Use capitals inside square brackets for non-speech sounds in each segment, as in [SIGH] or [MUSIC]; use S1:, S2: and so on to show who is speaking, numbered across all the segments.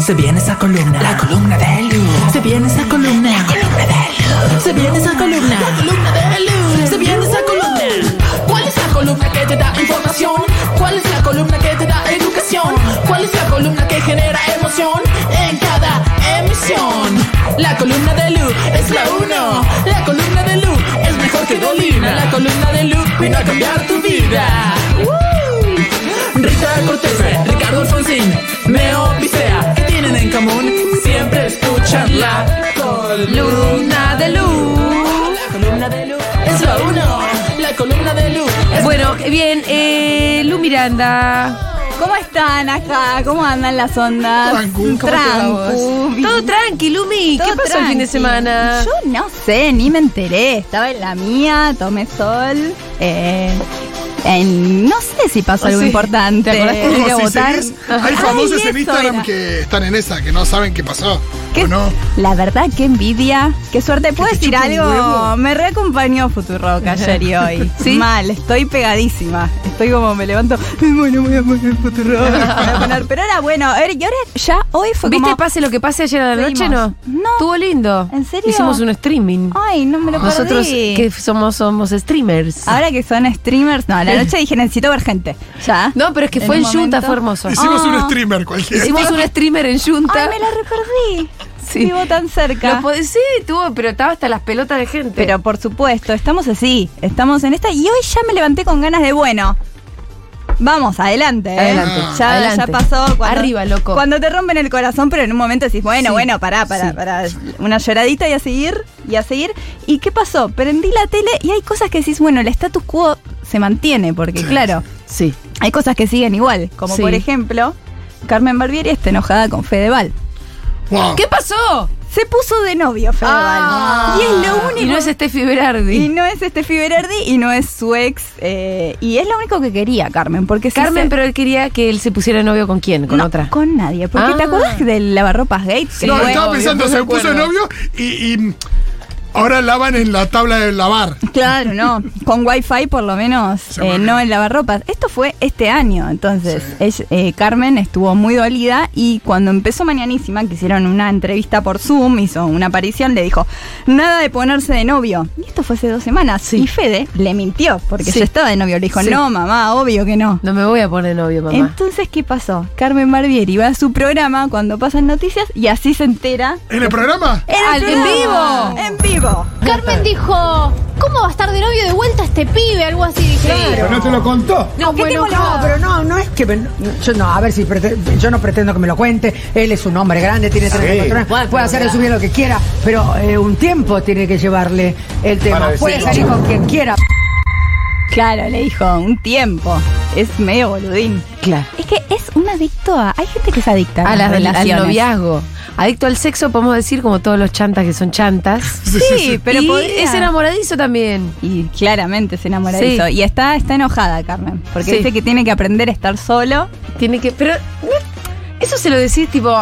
S1: Se viene esa columna. La columna de Lu. Se viene esa columna. La columna de Lu. Se viene esa columna. La columna de Lu. Se viene esa columna. ¿Cuál es la columna que te da información? ¿Cuál es la columna que te da educación? ¿Cuál es la columna que genera emoción en cada emisión? La columna de Lu es la uno. La columna de Lu es mejor que Dolina. La columna de Lu vino a cambiar tu vida. Rita Cortés, Ricardo Alfonsín, Meo Picea, ¿qué tienen en común? Siempre escuchan la columna de Lu. La columna de Lu es la uno. La columna de Lu es
S2: Bueno, bien, eh, Lu Miranda.
S3: ¿Cómo están acá? ¿Cómo andan las ondas?
S4: Trancu.
S2: Todo tranqui, Lumi. ¿Qué
S3: Todo
S2: pasó el fin de semana?
S3: Yo no sé, ni me enteré. Estaba en la mía, tomé sol. eh, en- no sé si pasó algo
S2: sí.
S3: importante.
S2: ¿Te acordaste de
S3: Ir
S2: ir
S3: a
S4: Ojo, si
S3: votar.
S4: seguís, hay
S3: Ay,
S4: famosos en
S3: eso
S4: Instagram
S3: era.
S4: que están en esa, que no saben qué pasó.
S3: ¿Qué-
S4: ¿O no?
S3: La verdad, qué envidia. Qué suerte. ¿Puedo
S4: te
S3: decir algo? Me reacompañó Futurock ayer y hoy. [LAUGHS]
S2: ¿Sí?
S3: Mal, estoy pegadísima. Estoy como me levanto. "Ay, Bueno, voy a poner Futurock. [LAUGHS] voy a poner". Pero era bueno. a ver, Y ahora ya hoy fue
S2: ¿Viste
S3: como.
S2: pase lo que pase ayer a la noche, no?
S3: No.
S2: Estuvo lindo.
S3: ¿En serio?
S2: Hicimos un streaming.
S3: Ay, no me lo
S2: Nosotros
S3: perdí.
S2: que somos, somos streamers.
S3: Ahora que son streamers, no, a la noche dije necesito ver gente. Ya.
S2: No, pero es que
S3: En
S2: fue en
S3: un
S2: Junta, fue hermoso.
S4: Hicimos
S3: Ah.
S4: un streamer cualquiera.
S2: Hicimos un [LAUGHS] streamer en
S3: Ay,
S2: Junta.
S3: me la reperdí.
S2: Sí.
S3: Vivo tan cerca.
S2: Lo sí, tuvo, pero estaba hasta las pelotas de gente.
S3: Pero por supuesto, estamos así, estamos en esta y hoy ya me levanté con ganas de bueno. Vamos, adelante, ¿eh?
S2: Adelante,
S3: Ya,
S2: adelante.
S3: ya pasó. Cuando,
S2: Arriba, loco.
S3: Cuando te rompen el corazón, pero en un momento decís, bueno,
S2: Sí,
S3: bueno, pará, pará,
S2: sí.
S3: pará. Una lloradita y a seguir, y a seguir. ¿Y qué pasó? Prendí la tele y hay cosas que decís, bueno, el status quo se mantiene, porque claro,
S2: sí.
S3: hay cosas que siguen igual. Como
S2: Sí.
S3: por ejemplo, Carmen Barbieri está enojada con Fedeval.
S2: ¿Qué pasó?
S3: Se puso de novio Fedeval.
S2: Ah.
S3: y es lo único.
S2: Y no es Steffi Berardi.
S3: Y no es Steffi Berardi y no es su ex. eh, y es lo único que quería Carmen. Porque si
S2: Carmen,
S3: se-
S2: pero él quería que él se pusiera novio con quién, con
S3: no,
S2: otra.
S3: Con nadie. Porque
S2: Ah.
S3: ¿te acuerdas del lavarropas gate? Que
S4: No, estaba
S2: obvio,
S4: pensando, se puso de novio y, y ahora lavan en la tabla de lavar.
S3: Claro, no. Con wifi por lo menos, eh, no en lavarropas. Esto fue este año, entonces ella- eh, Carmen estuvo muy dolida y cuando empezó Mañanísima, que hicieron una entrevista por Zoom, hizo una aparición, le dijo, nada de ponerse de novio. Y esto fue hace dos semanas. Y Fede le mintió, porque
S2: Sí.
S3: ya estaba de novio. Le dijo,
S2: Sí.
S3: no, mamá, obvio que no.
S2: No me voy a poner novio, mamá.
S3: Entonces, ¿qué pasó? Carmen Barbieri va a su programa cuando pasan noticias y así se entera.
S4: ¿En el programa?
S3: En, el
S2: Ah, ¿en
S3: programa.
S2: vivo?
S3: En vivo.
S5: Carmen dijo, ¿cómo va a estar de novio de vuelta este pibe? Algo así dije.
S6: Pero no te lo contó.
S2: No,
S3: ¿qué te
S2: bueno?
S6: No, pero no, no es que. me- yo no, a ver si. prete- yo no pretendo que me lo cuente. Él es un hombre grande, tiene 34 años.
S2: Bueno,
S6: puede hacer de su vida lo que quiera, pero eh, un tiempo tiene que llevarle el tema.
S7: Para
S6: Puede
S7: decirlo.
S6: salir con quien quiera.
S3: Claro, le dijo, un tiempo. Es medio boludín.
S2: Claro.
S3: Es que es un adicto a. Hay gente que es adicta a,
S2: A
S3: las
S2: la, al
S3: relaciones.
S2: noviazgo. Adicto al sexo, podemos decir, como todos los chantas que son chantas.
S3: Sí, pero
S2: es enamoradizo también.
S3: Y claramente se enamora de
S2: Sí.
S3: eso. Y está, está enojada, Carmen. Porque
S2: Sí.
S3: dice que tiene que aprender a estar solo.
S2: Tiene que. Pero. Eso se lo decís, tipo,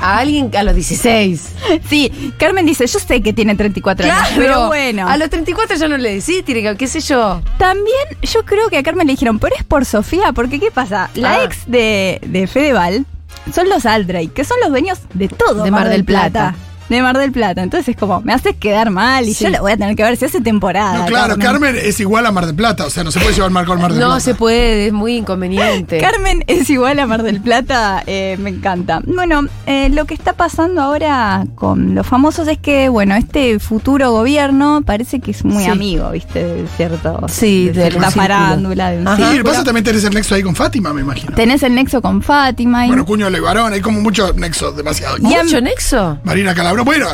S2: a alguien a los 16.
S3: Sí, Carmen dice, yo sé que tiene 34 años, pero bueno.
S2: A los 34 ya no le decís, tiene que, qué sé yo.
S3: También yo creo que a Carmen le dijeron, pero es por Sofía, porque ¿qué pasa? La
S2: Ah.
S3: ex de, de Fedeval son los Aldrake, que son los dueños de todo
S2: De Mar del Plata.
S3: De Mar del Plata. Entonces es como, me haces quedar mal y
S2: Sí.
S3: yo lo voy a tener que ver si hace temporada.
S4: No, claro, Carmen es igual a Mar del Plata. O sea, no se puede llevar mal con Mar del
S2: No
S4: Plata.
S2: se puede, es muy inconveniente.
S3: Carmen es igual a Mar del Plata, eh, me encanta. Bueno, eh, lo que está pasando ahora con los famosos es que, bueno, este futuro gobierno parece que es muy
S2: Sí.
S3: amigo, ¿viste? De cierto.
S2: Sí,
S3: de cierta
S2: círculo.
S3: farándula, de un.
S4: Sí, pasa también tenés el nexo ahí con Fátima, me imagino.
S3: Tenés el nexo con Fátima y.
S4: Bueno, Cuño Levarón, hay como muchos nexos, demasiado.
S2: ¿Mucho nexo?
S4: Marina Calabró, bueno,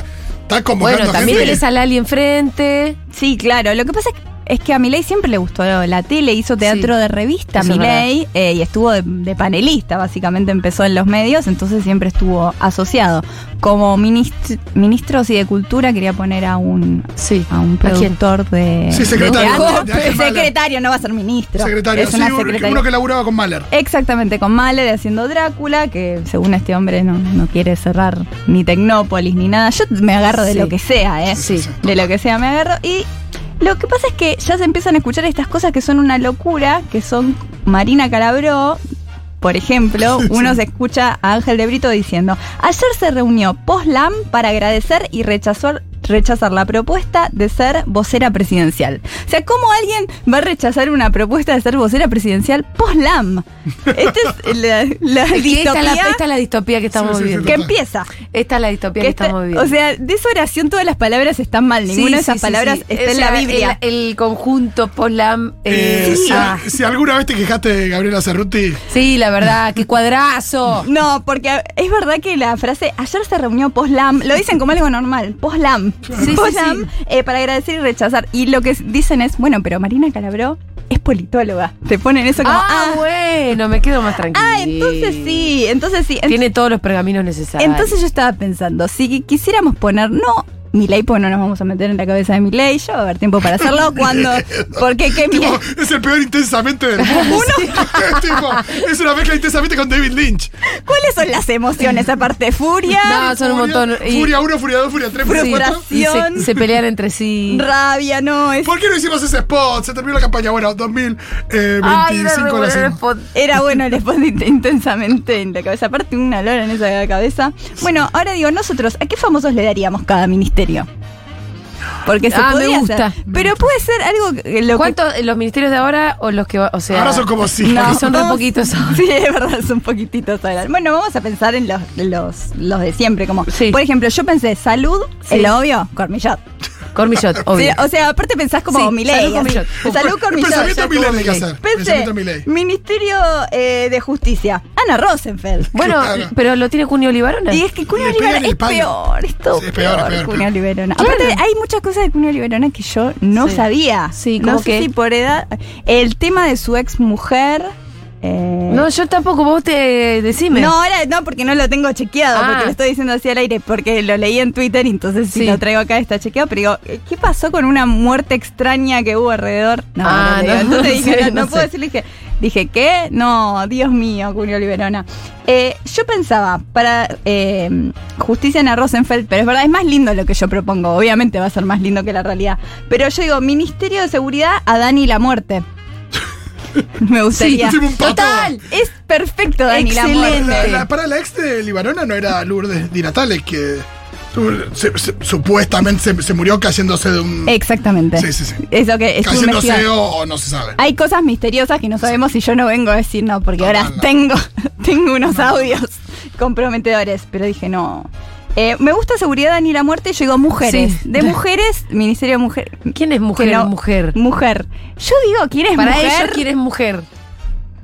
S4: está convocando
S2: Bueno, también
S4: gente.
S2: tenés al Ali enfrente.
S3: Sí, claro. Lo que pasa es que, es que a Milei siempre le gustó la tele, hizo teatro
S2: Sí,
S3: de revista Milei eh, y estuvo de, de panelista, básicamente empezó en los medios, entonces siempre estuvo asociado. Como ministro, ministro sí, de Cultura quería poner a un
S2: Sí.
S3: a un productor de,
S4: Sí, secretario,
S3: de teatro.
S4: de Ángel Mahler.
S3: secretario, no va a ser ministro.
S4: Secretario,
S3: es una
S4: uno-
S3: secretaria.
S4: uno que laburaba con Mahler.
S3: Exactamente, con Mahler haciendo Drácula, que según este hombre no, no quiere cerrar ni Tecnópolis ni nada. Yo me agarro de lo que sea, ¿eh?
S2: Sí.
S3: De lo que sea me agarro. Y lo que pasa es que ya se empiezan a escuchar estas cosas que son una locura, que son Marina Calabró por ejemplo, [LAUGHS] uno se escucha a Ángel de Brito diciendo, ayer se reunió post-LAM para agradecer y rechazar rechazar la propuesta de ser vocera presidencial. O sea, ¿cómo alguien va a rechazar una propuesta de ser vocera presidencial post-LAM? Esta es la, la
S2: Es que esta,
S3: distopía
S2: es la, esta es la distopía que estamos
S4: Sí, sí, sí,
S2: viviendo.
S3: que empieza.
S2: Esta es la distopía
S3: Que
S2: que,
S3: está-
S2: estamos viviendo.
S3: o sea, de esa oración todas las palabras están mal.
S2: Sí,
S3: Ninguna de esas
S2: sí,
S3: palabras
S2: sí.
S3: está
S2: O
S3: en la Biblia.
S2: El, el conjunto Polam.
S4: Eh,
S2: Eh,
S4: si,
S2: ah,
S4: si alguna vez te quejaste de Gabriela Cerruti,
S2: sí, la verdad, qué cuadrazo.
S3: No, porque es verdad que la frase ayer se reunió post-LAM, lo dicen como algo normal, post-LAM.
S2: Sí,
S3: eh, para agradecer y rechazar. Y lo que dicen es, bueno, pero Marina Calabró es politóloga. Te ponen eso como,
S2: Ah,
S3: ah,
S2: bueno, me quedo más tranquila.
S3: ah, entonces sí, entonces sí. Ent-
S2: Tiene todos los pergaminos necesarios.
S3: entonces yo estaba pensando, si quisiéramos poner, no Milei, porque no nos vamos a meter en la cabeza de Milei, yo va a haber tiempo para hacerlo [LAUGHS] cuando, [LAUGHS] porque qué
S4: tipo, es el peor intensamente del mundo. [LAUGHS] Tipo, es una mezcla intensamente con David Lynch.
S3: ¿Cuáles son las emociones aparte? Furia,
S2: No, son un montón. Y-
S4: Furia 1, Furia 2, Furia 3, Furia
S2: Sí,
S4: 4.
S2: y se, se pelean entre sí.
S3: rabia, no, es
S4: ¿Por qué no hicimos ese spot? Se terminó la campaña. Bueno, 2025
S2: Ay, era bueno el
S4: hacemos.
S2: spot.
S3: Era bueno el spot int- intensamente en la cabeza. Aparte, una lora en esa cabeza. Bueno, ahora digo, nosotros, ¿a qué famosos le daríamos cada ministerio? Porque se
S2: Ah, me
S3: podría
S2: gusta.
S3: hacer. Pero puede ser algo que lo que-
S2: ¿Cuántos? ¿Los ministerios de ahora o los que va- O sea.
S4: Ahora son como cinco.
S2: No, son
S3: vamos-
S2: poquitos.
S3: Sí, es verdad, son poquititos ahora. Bueno, vamos a pensar en los, los, los de siempre. Como,
S2: Sí.
S3: por ejemplo, yo pensé salud,
S2: Sí.
S3: el obvio, Cormillot.
S2: Cormillot,
S3: Sí,
S2: obvio.
S3: o sea, aparte pensás como
S2: Sí,
S3: Milei.
S2: salud. Cormillot.
S3: Salud, Cormillot.
S4: pensamiento Milei hay que
S2: como
S4: hacer.
S3: Pensé. Ministerio eh, de Justicia, Ana Rosenfeld.
S2: Bueno,
S4: Claro.
S2: pero lo tiene Cunio Olivarona.
S3: Y es que Cunio Oliverona es peor, es todo
S4: Sí, es peor,
S3: peor,
S4: es peor,
S3: Cunio. Oliverona.
S2: Claro.
S3: Aparte, hay muchas cosas de Cunio Oliverona que yo no
S2: Sí.
S3: sabía.
S2: Sí,
S3: no
S2: ¿cómo
S3: sé si por edad. El tema de su ex mujer. Eh,
S2: No, yo tampoco, vos te decime.
S3: no, ahora no, porque no lo tengo chequeado,
S2: Ah.
S3: porque lo estoy diciendo así al aire, porque lo leí en Twitter y entonces si
S2: Sí.
S3: lo traigo acá está chequeado, pero digo, eh, ¿qué pasó con una muerte extraña que hubo alrededor? No,
S2: Ah,
S3: no, entonces [LAUGHS] dije,
S2: sé,
S3: no, puedo decirle, dije, dije, ¿qué? No, Dios mío, Julio Oliverona. Eh, yo pensaba, para eh, justicia en a Rosenfeld, pero es verdad, es más lindo lo que yo propongo, obviamente va a ser más lindo que la realidad, pero yo digo, Ministerio de Seguridad a Dani la muerte. [LAUGHS] Me gustaría.
S4: hicimos un pato.
S3: Total, es perfecto Dani
S2: Excelente.
S3: muerte.
S4: La- la- para la ex de Libarona no era Lourdes Di Natale, que su- se- se- supuestamente se, se murió cayéndose de un.
S3: Exactamente.
S4: Sí, sí, sí.
S3: Eso que
S4: cayéndose o, o no se sabe.
S3: Hay cosas misteriosas que no sabemos y yo no vengo a decir no, porque ahora
S4: no, no.
S3: tengo, [LAUGHS] tengo unos audios comprometedores, pero dije no. Eh, me gusta seguridad Dani la muerte, yo digo mujeres.
S2: Sí.
S3: De mujeres, Ministerio de Mujer.
S2: ¿Quién es mujer?
S3: no-
S2: Mujer.
S3: Mujer. Yo digo, ¿quién es
S2: Para
S3: mujer?
S2: ellos, ¿quién es mujer?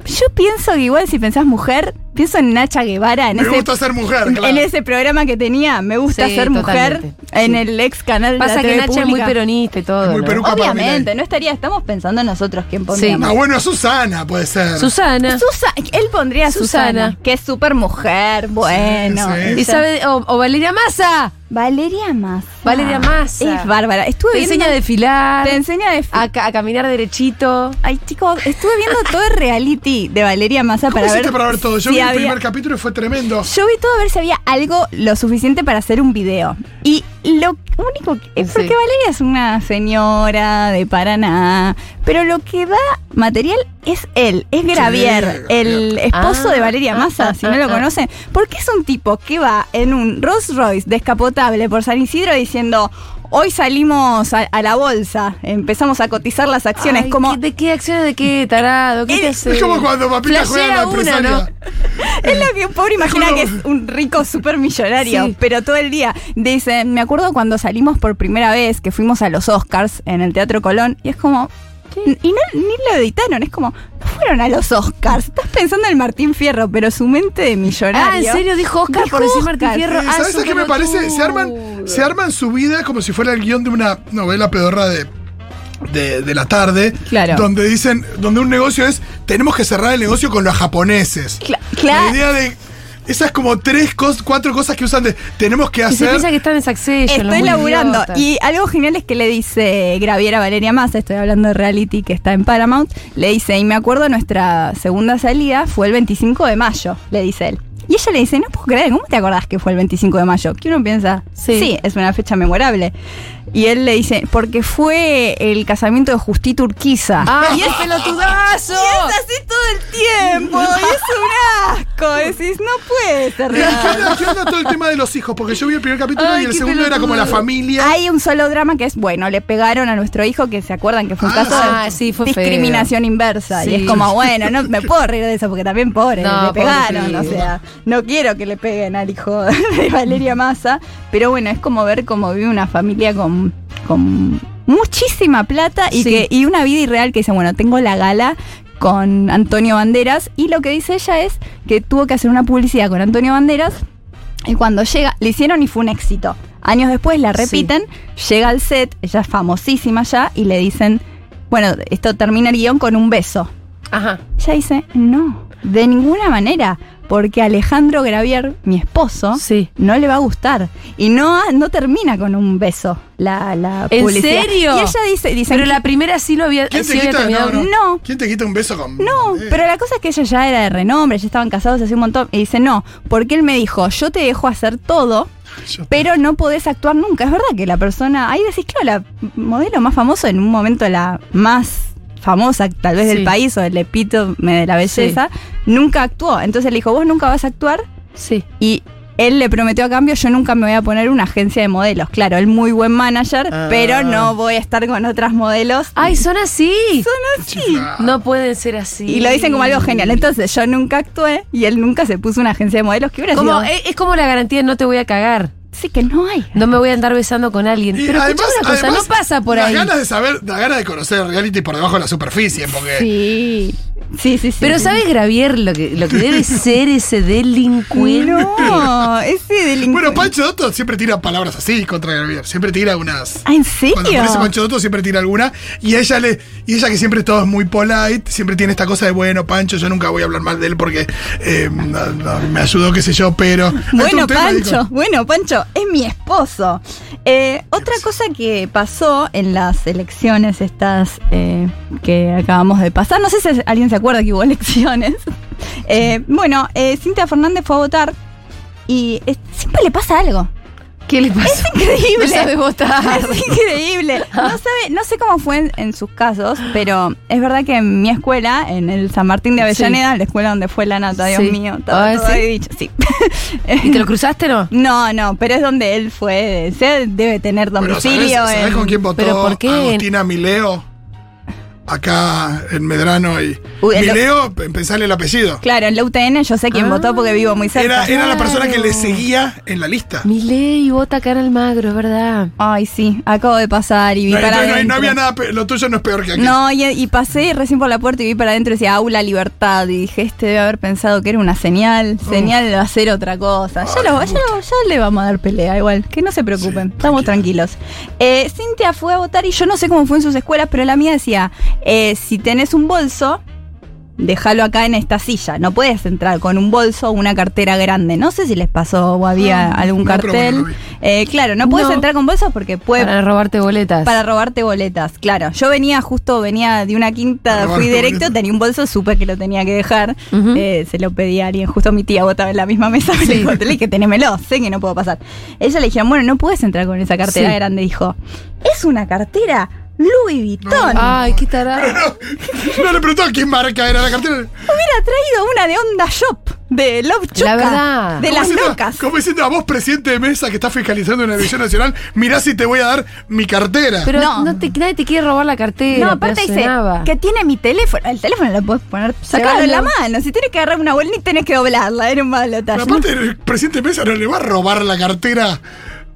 S3: Yo pienso que igual si pensás mujer, pienso en Nacha Guevara, en
S4: Me
S3: ese
S4: gusta ser mujer,
S3: en
S4: claro.
S3: ese programa que tenía, me gusta
S2: Sí,
S3: ser mujer
S2: totalmente.
S3: en
S2: Sí.
S3: el ex canal de
S2: Pasa
S3: la
S2: que
S3: TV
S2: Nacha es muy peronista y todo.
S4: Es muy
S2: ¿no?
S3: Obviamente, no estaría, estamos pensando nosotros quién
S4: Ah,
S3: pondríamos.
S4: bueno, Susana puede ser.
S2: Susana.
S3: Susa- él pondría a Susana,
S2: Susana.
S3: que es súper mujer, bueno.
S4: sí.
S2: ¿Y
S3: ella-
S2: sabe? O, o Valeria Massa.
S3: Valeria Massa.
S2: Valeria Massa.
S3: Es bárbara. Estuve
S2: Te
S3: viendo,
S2: enseña a desfilar.
S3: Te enseña a def-
S2: a, ca- a caminar derechito.
S3: Ay, chicos, estuve viendo todo el reality de Valeria Massa
S4: ¿Cómo
S3: para ver.
S4: para ver todo? Yo
S3: si
S4: el primer capítulo y fue tremendo.
S3: Yo vi todo a ver si había algo lo suficiente para hacer un video. Y lo único que.
S2: Sí.
S3: Porque Valeria es una señora de Paraná. Pero lo que da material es él, es Gravier, el esposo
S2: Ah,
S3: de Valeria
S2: ah,
S3: Massa,
S2: ah,
S3: si no
S2: ah,
S3: lo
S2: ah.
S3: conocen. Porque es un tipo que va en un Rolls Royce descapotable por San Isidro diciendo. Hoy salimos a, a la bolsa, empezamos a cotizar las acciones.
S2: Ay,
S3: como
S2: ¿qué- ¿De qué acciones? ¿De qué tarado? ¿Qué te
S3: Eh,
S2: hace?
S4: Es como cuando Papita juega a la
S2: una. [LAUGHS]
S3: Es lo que un pobre imagina que es un rico súper millonario,
S2: Sí.
S3: pero todo el día. Dice, me acuerdo cuando salimos por primera vez, que fuimos a los Oscars en el Teatro Colón, y es como... Y no, ni lo editaron, es como, no fueron a los Oscars. Estás pensando en Martín Fierro, pero su mente de millonario.
S2: Ah, ¿en serio dijo Oscar
S3: Dijo
S2: por decir Martín. Fierro?
S4: Eh, ¿Sabes qué me parece? Se arman, se arman su vida como si fuera el guion de una novela pedorra de, de, de la tarde.
S3: Claro.
S4: Donde dicen, donde un negocio es, tenemos que cerrar el negocio con los japoneses.
S3: Cla-
S4: La
S3: claro.
S4: idea de esas como tres, cos- cuatro cosas que usan de, tenemos que
S2: Y se
S4: hacer.
S2: piensa que están en Succession.
S3: Estoy laburando.
S2: idiotas.
S3: Y algo genial es que le dice Graviera Valeria Massa, estoy hablando de reality que está en Paramount, le dice, y me acuerdo nuestra segunda salida fue el 25 de mayo, le dice él. Y ella le dice, no puedo creer, ¿cómo te acordás que fue el 25 de mayo? Que uno piensa,
S2: Sí.
S3: sí, es una fecha memorable. Y él le dice, porque fue el casamiento de Justito Urquiza.
S2: ¡Ay, es pelotudazo!
S3: Y es así todo el tiempo, y es un asco. [LAUGHS] Decís, no puede ser
S4: ¿Qué
S3: real.
S4: onda, qué onda todo el tema de los hijos? Porque yo vi el primer capítulo
S2: Ay,
S4: y el segundo era como la familia.
S3: Hay un solo drama que es, bueno, le pegaron a nuestro hijo, que se acuerdan que fue un
S4: Ah,
S3: caso
S2: ah,
S3: de
S2: sí, fue feo.
S3: discriminación inversa.
S2: Sí.
S3: Y es como, bueno, no me puedo reír de eso porque también pobre,
S2: No,
S3: le pegaron.
S2: pobre
S3: O sea, no quiero que le peguen al hijo [LAUGHS] de Valeria Massa. Pero bueno, es como ver cómo vive una familia con, con muchísima plata y,
S2: Sí.
S3: que, y una vida irreal que dice, bueno, tengo la gala con Antonio Banderas y lo que dice ella es que tuvo que hacer una publicidad con Antonio Banderas y cuando llega, le hicieron y fue un éxito. Años después la repiten, llega al set, ella es famosísima ya, y le dicen, bueno, esto termina el guion con un beso.
S2: Ajá.
S3: Ella dice, no, de ninguna manera, porque Alejandro Gravier, mi esposo,
S2: Sí.
S3: no le va a gustar. Y no, no termina con un beso la, la
S2: ¿En
S3: publicidad.
S2: serio?
S3: Y ella dice, dice
S2: Pero la primera sí lo había,
S4: ¿Quién
S2: sí
S4: te
S2: había
S4: quita?
S2: terminado.
S4: No, no.
S3: No.
S4: ¿Quién te quita un beso con.?
S3: No,
S4: eh?
S3: pero la cosa es que ella ya era de renombre, ya estaban casados hace un montón. Y dice, no, porque él me dijo, yo te dejo hacer todo,
S4: Yo-
S3: pero no podés actuar nunca. Es verdad que la persona, ahí decís, claro, la modelo más famosa en un momento la más famosa tal vez
S2: Sí.
S3: del país o el epítome de la belleza, nunca actuó. Entonces le dijo, vos nunca vas a actuar
S2: Sí.
S3: y él le prometió a cambio, yo nunca me voy a poner una agencia de modelos. Claro, él muy buen manager,
S4: Ah.
S3: pero no voy a estar con otras modelos.
S2: Ay, son así.
S4: Chiflado.
S2: No pueden ser así.
S3: Y lo dicen como algo genial. Entonces yo nunca actué y él nunca se puso una agencia de modelos que hubiera
S2: Como,
S3: sido.
S2: es, es como la garantía de no te voy a cagar.
S3: Sí, que no hay.
S2: No me voy a andar besando con alguien.
S4: Y
S2: Pero
S4: además,
S2: una cosa,
S4: además,
S2: no pasa por
S4: las
S2: ahí.
S4: ganas de saber, las ganas de conocer el reality por debajo de la superficie, porque.
S3: Sí. Sí, sí, sí.
S2: Pero
S3: sí.
S2: ¿sabes Gravier lo que, lo que debe [LAUGHS] ser ese delincuente?
S3: No, ese delincuente.
S4: Bueno, Pancho Dotto siempre tira palabras así contra Gravier. Siempre tira unas.
S3: Ah, ¿en
S4: Cuando
S3: serio?
S4: aparece Pancho Dotto siempre tira alguna. Y a ella le. Y ella que siempre todo es muy polite, siempre tiene esta cosa de bueno, Pancho, yo nunca voy a hablar mal de él porque eh, no- no, me ayudó, qué sé yo, pero.
S3: Bueno, Pancho,
S4: digo,
S3: bueno, Pancho, es mi esposo. Eh, otra cosa que pasó en las elecciones estas eh, que acabamos de pasar, no sé si alguien se acuerda que hubo [LAUGHS] elecciones. Eh, bueno, eh, Cintia Fernández fue a votar y siempre le pasa algo.
S2: ¿Qué le pasa?
S3: Es increíble.
S2: No sabe votar. [LAUGHS]
S3: Es increíble. No, sabe, no sé cómo fue en, en sus casos, pero es verdad que en mi escuela, en el San Martín de Avellaneda, la escuela donde fue la nata, Dios
S2: Sí.
S3: mío, todo,
S2: Ah,
S3: todo
S2: ¿sí?
S3: dicho, sí. [LAUGHS]
S2: ¿Y te lo cruzaste no?
S3: No, no, pero es donde él fue. Se debe tener
S4: Bueno, ¿sabés,
S3: domicilio.
S4: sabés
S3: en-
S4: con quién votó
S2: ¿Pero por qué?
S4: Agustina Mileo? Acá en Medrano y.
S3: Uy, en lo-
S4: Mileo, pensale el apellido.
S3: Claro, en la UTN yo sé quién
S2: Ah.
S3: votó porque vivo muy cerca.
S4: Era, era la persona que le seguía en la lista.
S2: Mi ley vota cara al magro, es verdad.
S3: Ay, sí, acabo de pasar y vi
S4: No,
S3: para
S4: no, no había nada, lo tuyo no es peor que aquí.
S3: No, y, y pasé recién por la puerta y vi para adentro y decía aula libertad. Y dije, este debe haber pensado que era una señal. Señal de hacer otra cosa. Ya, lo- ya, lo- ya le vamos a dar pelea igual. Que no se preocupen.
S4: Sí,
S3: Estamos tranquilos. Eh, Cintia fue a votar y yo no sé cómo fue en sus escuelas, pero la mía decía: eh, si tenés un bolso. Déjalo acá en esta silla. No puedes entrar con un bolso o una cartera grande. No sé si les pasó o había
S4: Ah,
S3: algún
S4: no,
S3: cartel.
S4: bueno.
S3: Eh, claro, no puedes
S2: No.
S3: entrar con bolsos porque puede
S2: Para robarte boletas.
S3: para robarte boletas, claro. Yo venía justo, venía de una quinta, fui directo,
S4: boletas.
S3: tenía un bolso, supe que lo tenía que dejar. Eh, se lo pedí a alguien, justo mi tía votaba en la misma mesa, me
S2: Sí.
S3: le dije, tenémelo, sé que no puedo pasar. Ella le dijeron, bueno, no puedes entrar con esa cartera
S2: Sí.
S3: grande. Dijo, es una cartera Louis Vuitton.
S2: Ay, qué tarado.
S4: No le preguntó qué marca era la cartera.
S3: Hubiera traído una de Onda Shop, de Love Chuca,
S2: La verdad.
S3: de las
S4: diciendo-
S3: locas.
S4: Como diciendo a vos, presidente de mesa que está fiscalizando una edición nacional, mirá si te voy a dar mi cartera.
S2: Pero
S3: No.
S2: no. te, nadie te quiere robar la cartera.
S3: No, aparte dice que tiene mi teléfono. El teléfono lo puedes poner, sacarlo en la mano. Si tienes que agarrar una bolsa, ni tenés que doblarla. Era un balotaje.
S4: Pero aparte, el presidente de mesa no le va a robar la cartera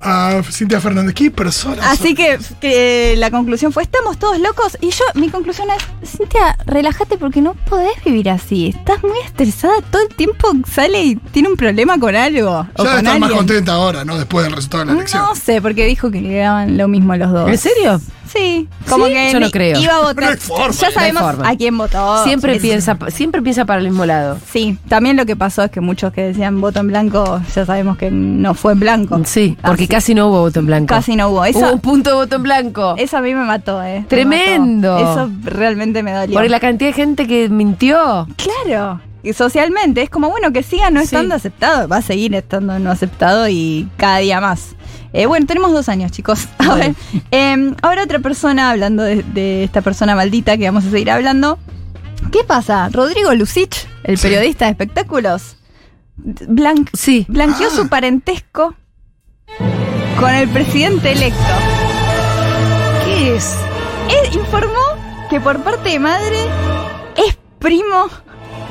S4: a Cintia Fernández. ¿Qué persona?
S3: Así que, que la conclusión fue, estamos todos locos. Y yo, mi conclusión es, Cintia, relájate porque no podés vivir así. Estás muy estresada, todo el tiempo sale y tiene un problema con algo. o
S4: Ya
S3: con
S4: debe estar más contenta ahora, ¿no? Después del resultado de la elección.
S3: No sé, porque dijo que le daban lo mismo a los dos.
S2: ¿En serio?
S3: Sí, como
S2: ¿Sí?
S3: que
S2: Yo no creo.
S3: iba a votar. ya
S4: no hay
S3: sabemos a quién votó.
S2: siempre
S3: Es-
S2: piensa, siempre piensa para el mismo lado.
S3: Sí, también lo que pasó es que muchos que decían voto en blanco, ya sabemos que no fue en blanco.
S2: Sí, porque
S3: Así-
S2: casi no hubo voto en blanco.
S3: casi no hubo. Eso,
S2: Hubo un punto de voto en blanco.
S3: eso a mí me mató, eh. Me
S2: Tremendo.
S3: mató. Eso realmente me dolió.
S2: Por la cantidad de gente que mintió.
S3: Claro. Y socialmente es como, bueno, que siga no
S2: Sí.
S3: estando aceptado, va a seguir estando no aceptado y cada día más. Eh, bueno, tenemos dos años, chicos. [LAUGHS] A ver, eh, ahora otra persona, hablando de, de esta persona maldita que vamos a seguir hablando. ¿Qué pasa? Rodrigo Lucich, el periodista de espectáculos,
S2: Sí.
S3: blanqueó
S4: Ah.
S3: su parentesco con el presidente electo.
S2: ¿Qué es?
S3: Él informó que por parte de madre es primo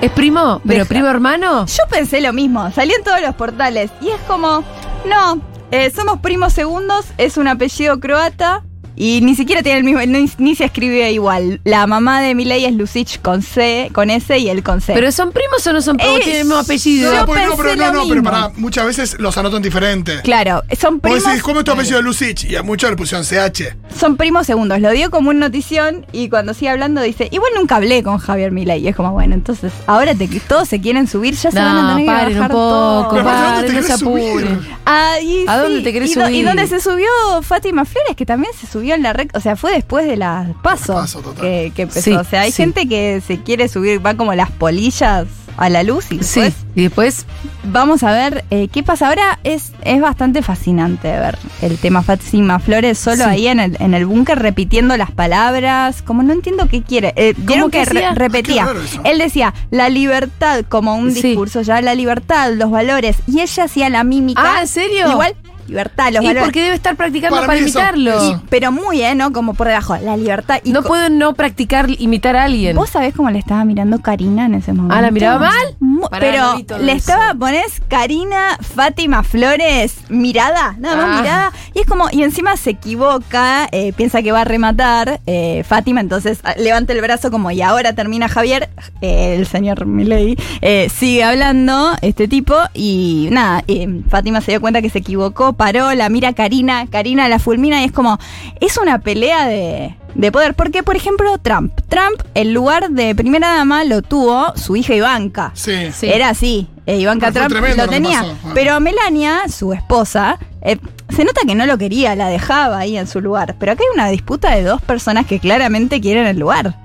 S2: ¿Es primo? ¿Pero
S3: Deja.
S2: primo hermano?
S3: Yo pensé lo mismo, salió en todos los portales y es como, no, eh, somos primos segundos, es un apellido croata y ni siquiera tiene el mismo, ni, ni se escribe igual. La mamá de Milei es Lucich con C, con S y él con C.
S2: ¿Pero son primos o no son primos?
S3: Eh,
S2: Tienen el mismo apellido.
S3: yo
S4: No, pues no, pero no, no, pero para, muchas veces los anotan diferente.
S3: claro, son
S4: Vos
S3: primos,
S4: decís, ¿cómo es tu apellido de Lucich? Y a muchos le pusieron CH.
S3: son primos segundos. Lo dio como una notición y cuando sigue hablando dice, igual nunca hablé con Javier Milei. Y es como, bueno, entonces ahora te, todos se quieren subir, ya se van a tener que
S2: un
S3: bajar
S2: poco,
S4: aparte, ¿dónde te
S2: no se apuren.
S3: Ah,
S2: ¿A
S3: sí,
S2: dónde te querés
S3: y do-
S2: subir?
S3: Y donde se subió Fátima Flores, que también se subió en la red, o sea, fue después de las pasos
S4: Paso, total.
S3: que, que empezó.
S2: Sí,
S3: o sea, hay
S2: sí.
S3: gente que se quiere subir, va como las polillas a la luz y
S2: Sí,
S3: después
S2: y después
S3: vamos a ver eh, qué pasa. Ahora es, es bastante fascinante ver el tema Fátima Flores solo
S2: Sí.
S3: ahí en el, en el búnker repitiendo las palabras, como no entiendo qué quiere. Eh, Vieron
S2: que
S3: que re-
S2: hacía?
S3: repetía.
S4: Eso.
S3: Él decía la libertad como un
S2: Sí.
S3: discurso, ya la libertad, los valores, y ella hacía la mímica.
S2: Ah, ¿en serio?
S3: Igual, libertad, los
S2: y
S3: valores.
S2: porque debe estar practicando
S4: Para
S2: imitarlo.
S3: Pero muy, ¿eh? ¿No? Como por debajo. La libertad. Y
S2: no puedo no practicar imitar a alguien.
S3: ¿Vos sabés cómo le estaba mirando Karina en ese momento?
S2: Ah, ¿la miraba mal?
S3: Mu-
S2: Pará, no
S3: pero le
S2: eso.
S3: estaba, ponés Karina Fátima Flores, mirada, nada más
S2: Ah.
S3: mirada. Y es como, y encima se equivoca, eh, piensa que va a rematar eh, Fátima, entonces ah, levanta el brazo como, y ahora termina Javier, eh, el señor Milei, eh, sigue hablando, este tipo, y nada, eh, Fátima se dio cuenta que se equivocó, paró, la mira Karina, Karina la fulmina, y es como, es una pelea de, de poder. Porque, por ejemplo, Trump. Trump, el lugar de primera dama lo tuvo su hija Ivanka.
S4: Sí.
S2: Sí.
S3: Era así. eh, Ivanka
S4: Pero
S3: Trump lo tenía. Pero Melania, su esposa, eh, se nota que no lo quería, la dejaba ahí en su lugar. Pero acá hay una disputa de dos personas que claramente quieren el lugar.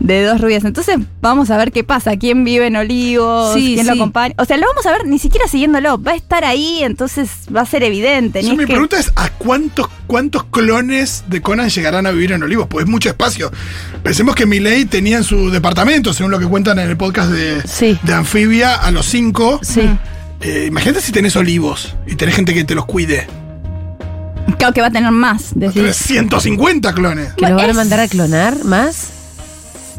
S3: De dos rubias. Entonces vamos a ver qué pasa. ¿Quién vive en Olivos?
S2: Sí,
S3: ¿Quién lo acompaña? O sea, lo vamos a ver ni siquiera siguiéndolo. Va a estar ahí, entonces va a ser evidente.
S4: Yo, mi
S3: que-
S4: pregunta es: ¿a cuántos, cuántos clones de Conan llegarán a vivir en Olivos? Pues es mucho espacio. Pensemos que Milei tenía en su departamento, según lo que cuentan en el podcast de,
S2: Sí.
S4: de Anfibia, a los cinco.
S2: Sí.
S4: Eh, imagínate si tenés olivos y tenés gente que te los cuide.
S3: Claro que va a tener más. decís.
S4: Tenés 150 clones.
S2: ¿Que lo van a mandar a clonar más?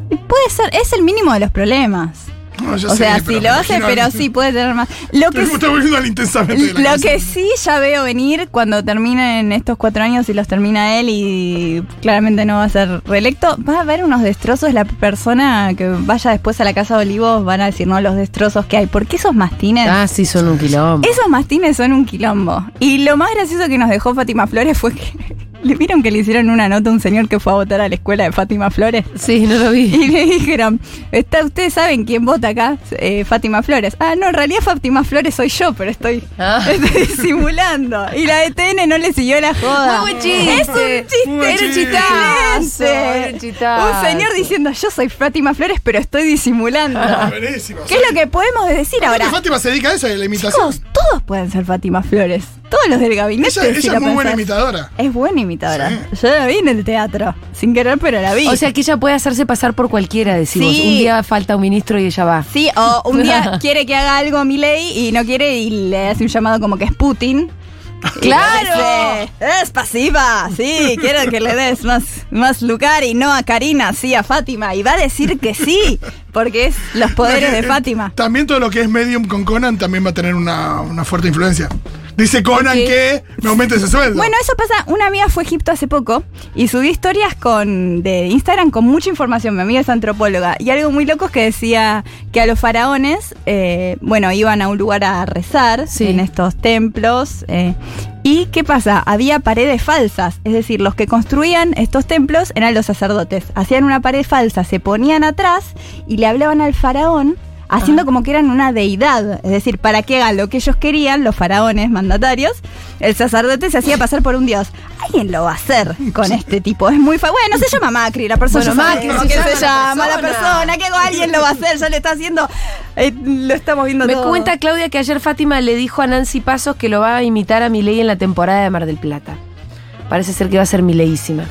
S3: Puede ser, es el mínimo de los problemas.
S4: No,
S3: o
S4: sé,
S3: sea,
S4: me
S3: lo hace, pero sí puede tener más. Lo que,
S4: Me está volviendo al intensamente.
S3: lo
S4: cabeza.
S3: que sí ya veo venir cuando terminen estos cuatro años y los termina él y claramente no va a ser reelecto, va a haber unos destrozos. La persona que vaya después a la casa de Olivos van a decir, no, los destrozos que hay. Porque esos mastines.
S2: Ah, sí, son un quilombo.
S3: Esos mastines son un quilombo. Y lo más gracioso que nos dejó Fátima Flores fue que. ¿Le vieron que le hicieron una nota a un señor que fue a votar a la escuela de Fátima Flores?
S2: Sí, no lo vi. [LAUGHS]
S3: Y le dijeron, ¿Está, ¿ustedes saben quién vota acá? Eh, Fátima Flores. Ah, no, en realidad Fátima Flores soy yo, pero estoy,
S2: Ah. [LAUGHS]
S3: estoy disimulando. Y la de TN no le siguió la joda.
S2: Muy buen chiste.
S3: Es un chiste.
S4: Muy
S3: era un
S4: chiste.
S2: un chistazo.
S3: Un señor diciendo, yo soy Fátima Flores, pero estoy disimulando.
S4: Buenísimo.
S3: ¿Qué es lo que podemos decir ahora?
S4: Fátima se dedica a eso, a la imitación.
S3: Chicos, todos pueden ser Fátima Flores. Todos los del gabinete. si
S4: es muy buena imitadora.
S3: Es buena imitadora.
S4: Sí.
S3: Yo la vi en el teatro. Sin querer, pero la vi.
S2: O sea que ella puede hacerse pasar por cualquiera, decimos.
S3: Sí.
S2: Un día falta un ministro y ella va.
S3: Sí, o un día [LAUGHS] quiere que haga algo Milei y no quiere y le hace un llamado como que es Putin.
S2: ¡Claro!
S3: Es pasiva, sí, quiero que le des más, más lugar y no a Karina, sí a Fátima. Y va a decir que sí, porque es los poderes de
S4: Eh,
S3: Fátima.
S4: También todo lo que es medium con Conan también va a tener una, una fuerte influencia. Dice Conan que me aumente ese sueldo.
S3: Bueno, eso pasa. Una amiga fue a Egipto hace poco y subió historias con de Instagram con mucha información. Mi amiga es antropóloga. Y algo muy loco es que decía que a los faraones, eh, bueno, iban a un lugar a rezar
S2: Sí.
S3: en estos templos. eh, y qué pasa? Había paredes falsas. Es decir, los que construían estos templos eran los sacerdotes. Hacían una pared falsa, se ponían atrás y le hablaban al faraón haciendo como que eran una deidad. Es decir, para que hagan lo que ellos querían, los faraones mandatarios, el sacerdote se hacía pasar por un dios. Alguien lo va a hacer con este tipo. Es muy fa Bueno, se llama Macri, la persona.
S2: Bueno, Macri, se
S3: que
S2: llama
S3: se
S2: la
S3: llama la
S2: persona.
S3: persona. Que alguien lo va a hacer, ya le está haciendo. eh, lo estamos viendo
S2: Me
S3: todo.
S2: cuenta Claudia que ayer Fátima le dijo a Nancy Pasos que lo va a imitar a Milei en la temporada de Mar del Plata. Parece ser que va a ser Mileísima.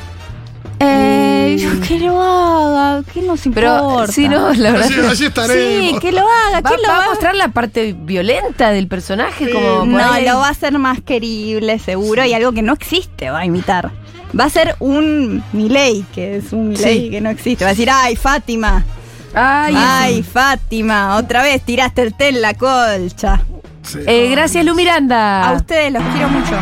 S3: Eh, [LAUGHS] que lo haga, que nos importa.
S2: Pero sí, no, la verdad.
S4: Así.
S3: Sí, que lo haga,
S2: Va,
S3: ¿quién lo
S2: va
S3: va
S2: a mostrar la parte violenta del personaje, como
S3: No,
S2: ahí-
S3: lo va a hacer más querible, seguro, y algo que no existe va a imitar. Va a ser un Milei, que es un Milei
S2: Sí.
S3: que no existe. Va a decir, ay, Fátima,
S2: Ay,
S3: ay, Fátima, otra vez tiraste el té en la colcha.
S4: Sí.
S2: Eh, gracias, Lu Miranda.
S3: A ustedes los quiero mucho.